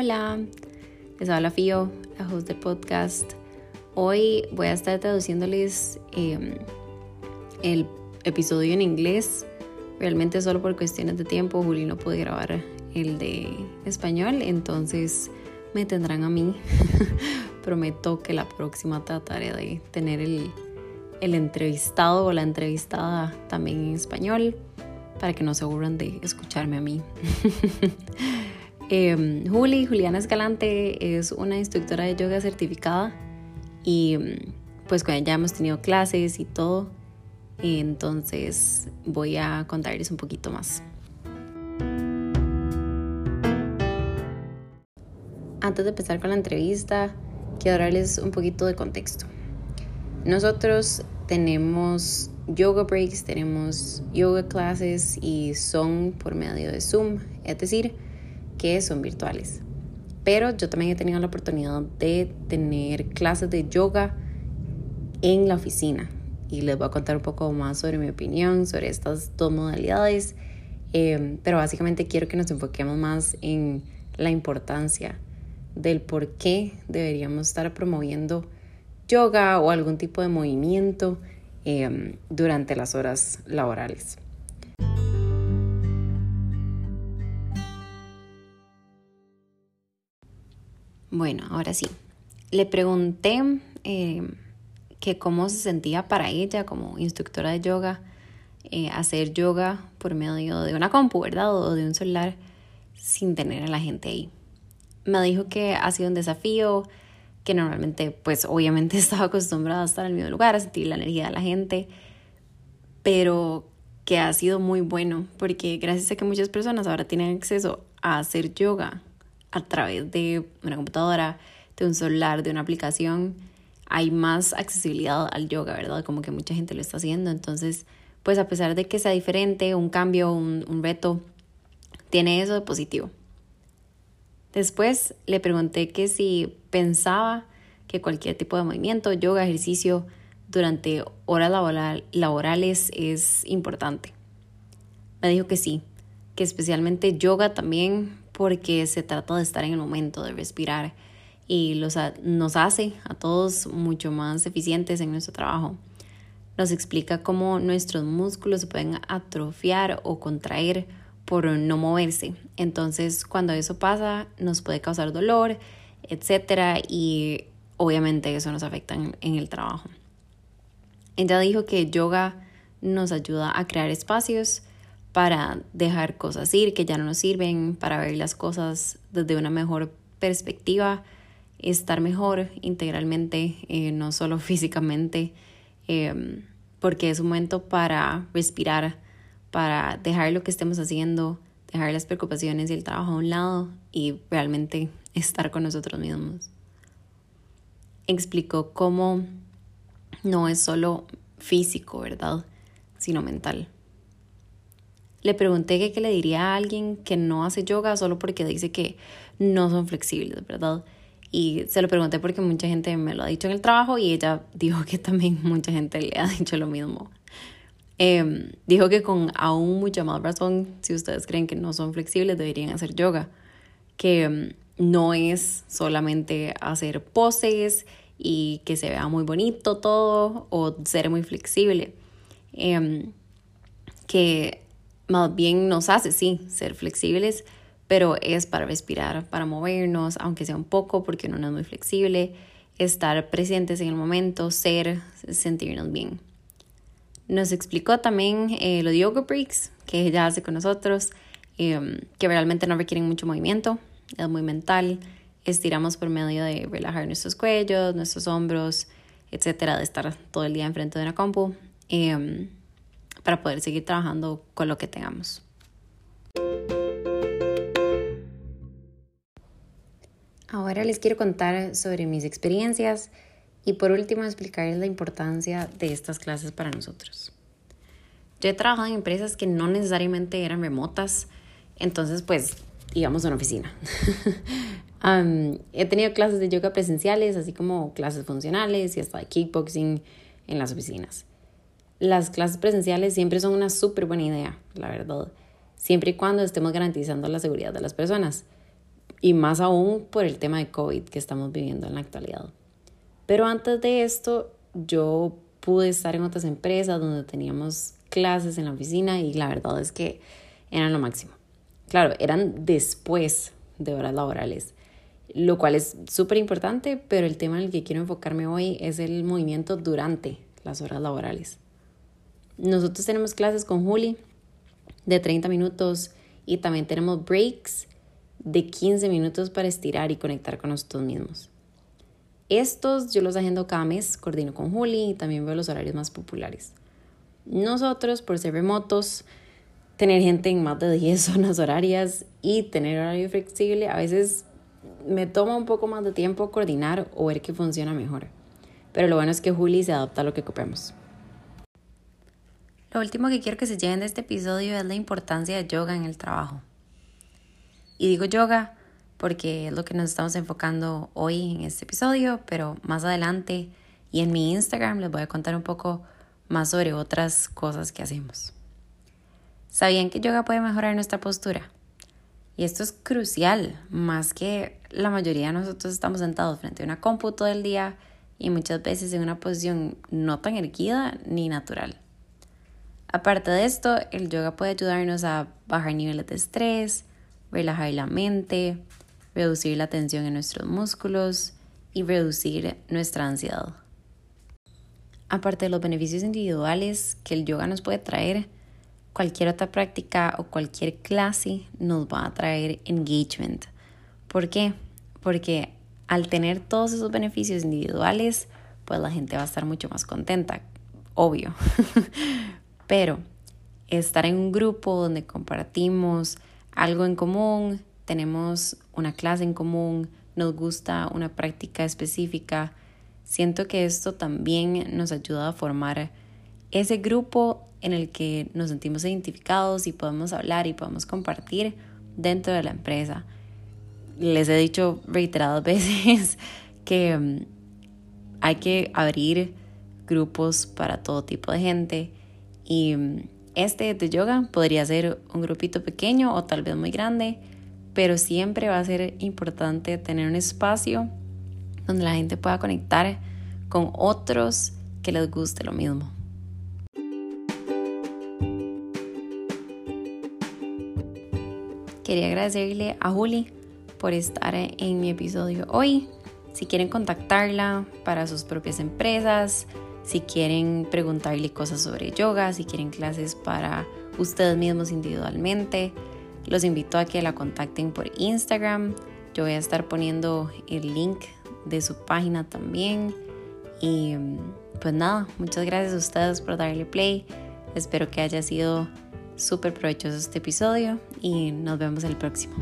Hola, les habla Fío, la host del podcast. Hoy voy a estar traduciéndoles em, el episodio en inglés. Realmente solo por cuestiones de tiempo, Juli no puede grabar el de español, entonces me tendrán a mí. Prometo que la próxima trataré de tener el, el entrevistado o la entrevistada también en español para que no se aburran de escucharme a mí. eh, Juli, Juliana Escalante, es una instructora de yoga certificada y pues con ella hemos tenido clases y todo. Entonces voy a contarles un poquito más. Antes de empezar con la entrevista, quiero darles un poquito de contexto. Nosotros tenemos yoga breaks, tenemos yoga clases y son por medio de Zoom, es decir, que son virtuales. Pero yo también he tenido la oportunidad de tener clases de yoga en la oficina y les voy a contar un poco más sobre mi opinión sobre estas dos modalidades. Eh, pero básicamente quiero que nos enfoquemos más en la importancia del por qué deberíamos estar promoviendo yoga o algún tipo de movimiento Em, durante las horas laborales. Bueno, ahora sí. Le pregunté em, que cómo se sentía para ella como instructora de yoga eh, hacer yoga por medio de una compu, ¿verdad? O de un celular sin tener a la gente ahí. Me dijo que ha sido un desafío, que normalmente pues obviamente estaba acostumbrada a estar en el mismo lugar, a sentir la energía de la gente, pero que ha sido muy bueno porque gracias a que muchas personas ahora tienen acceso a hacer yoga a través de una computadora, de un celular, de una aplicación, hay más accesibilidad al yoga, ¿verdad? Como que mucha gente lo está haciendo, entonces pues a pesar de que sea diferente, un cambio, un, un reto, tiene eso de positivo. Después le pregunté que si pensaba que cualquier tipo de movimiento, yoga, ejercicio durante horas laborales es importante. Me dijo que sí, que especialmente yoga también porque se trata de estar en el momento, de respirar y los, nos hace a todos mucho más eficientes en nuestro trabajo. Nos explica cómo nuestros músculos se pueden atrofiar o contraer por no moverse. Entonces, cuando eso pasa, nos puede causar dolor, etcétera, y obviamente eso nos afecta en, el trabajo. Ella dijo que yoga nos ayuda a crear espacios para dejar cosas ir que ya no nos sirven, para ver las cosas desde una mejor perspectiva, estar mejor integralmente, eh, no solo físicamente, eh, porque es un momento para respirar para dejar lo que estemos haciendo, dejar las preocupaciones y el trabajo a un lado y realmente estar con nosotros mismos. Explicó cómo no es solo físico, ¿verdad? Sino mental. Le pregunté qué le diría a alguien que no hace yoga solo porque dice que no son flexibles, ¿verdad? Y se lo pregunté porque mucha gente me lo ha dicho en el trabajo y ella dijo que también mucha gente le ha dicho lo mismo. Em, dijo que con aún mucha más razón, si ustedes creen que no son flexibles, deberían hacer yoga, que em, no es solamente hacer poses y que se vea muy bonito todo o ser muy flexible, em, que más bien nos hace, sí, ser flexibles, pero es para respirar, para movernos, aunque sea un poco, porque uno no es muy flexible, estar presentes en el momento, ser, sentirnos bien. Nos explicó también eh, los yoga breaks que ella hace con nosotros, em, que realmente no requieren mucho movimiento, es muy mental. Estiramos por medio de relajar nuestros cuellos, nuestros hombros, etcétera, de estar todo el día enfrente de una compu em, para poder seguir trabajando con lo que tengamos. Ahora les quiero contar sobre mis experiencias y por último, explicarles la importancia de estas clases para nosotros. Yo he trabajado en empresas que no necesariamente eran remotas, entonces pues íbamos a una oficina. he tenido clases de yoga presenciales, así como clases funcionales y hasta kickboxing en las oficinas. Las clases presenciales siempre son una súper buena idea, la verdad, siempre y cuando estemos garantizando la seguridad de las personas. y más aún por el tema de COVID que estamos viviendo en la actualidad. Pero antes de esto, yo pude estar en otras empresas donde teníamos clases en la oficina y la verdad es que eran lo máximo. Claro, eran después de horas laborales, lo cual es súper importante, pero el tema en el que quiero enfocarme hoy es el movimiento durante las horas laborales. Nosotros tenemos clases con Juli de 30 minutos y también tenemos breaks de 15 minutos para estirar y conectar con nosotros mismos. Estos yo los agendo cada mes, coordino con Juli y también veo los horarios más populares. Nosotros, por ser remotos, tener gente en más de 10 zonas horarias y tener horario flexible, a veces me toma un poco más de tiempo coordinar o ver qué funciona mejor. Pero lo bueno es que Juli se adapta a lo que ocupemos. Lo último que quiero que se lleven de este episodio es la importancia de yoga en el trabajo. Y digo yoga porque es lo que nos estamos enfocando hoy en este episodio, pero más adelante y en mi Instagram les voy a contar un poco más sobre otras cosas que hacemos. ¿Sabían que yoga puede mejorar nuestra postura? Y esto es crucial, más que la mayoría de nosotros estamos sentados frente a una compu todo el día y muchas veces en una posición no tan erguida ni natural. Aparte de esto, el yoga puede ayudarnos a bajar niveles de estrés, relajar la mente, reducir la tensión en nuestros músculos y reducir nuestra ansiedad. Aparte de los beneficios individuales que el yoga nos puede traer, cualquier otra práctica o cualquier clase nos va a traer engagement. ¿Por qué? Porque al tener todos esos beneficios individuales, pues la gente va a estar mucho más contenta, obvio. Pero estar en un grupo donde compartimos algo en común, tenemos una clase en común, nos gusta una práctica específica, siento que esto también nos ayuda a formar ese grupo en el que nos sentimos identificados y podemos hablar y podemos compartir dentro de la empresa. Les he dicho reiteradas veces que mm, hay que abrir grupos para todo tipo de gente y mm, este de yoga podría ser un grupito pequeño o tal vez muy grande, pero siempre va a ser importante tener un espacio donde la gente pueda conectar con otros que les guste lo mismo. Quería agradecerle a Juli por estar en mi episodio hoy. Si quieren contactarla para sus propias empresas, si quieren preguntarle cosas sobre yoga, si quieren clases para ustedes mismos individualmente. Los invito a que la contacten por Instagram. Yo voy a estar poniendo el link de su página también. Y pues nada, muchas gracias a ustedes por darle play. Espero que haya sido súper provechoso este episodio y nos vemos el próximo.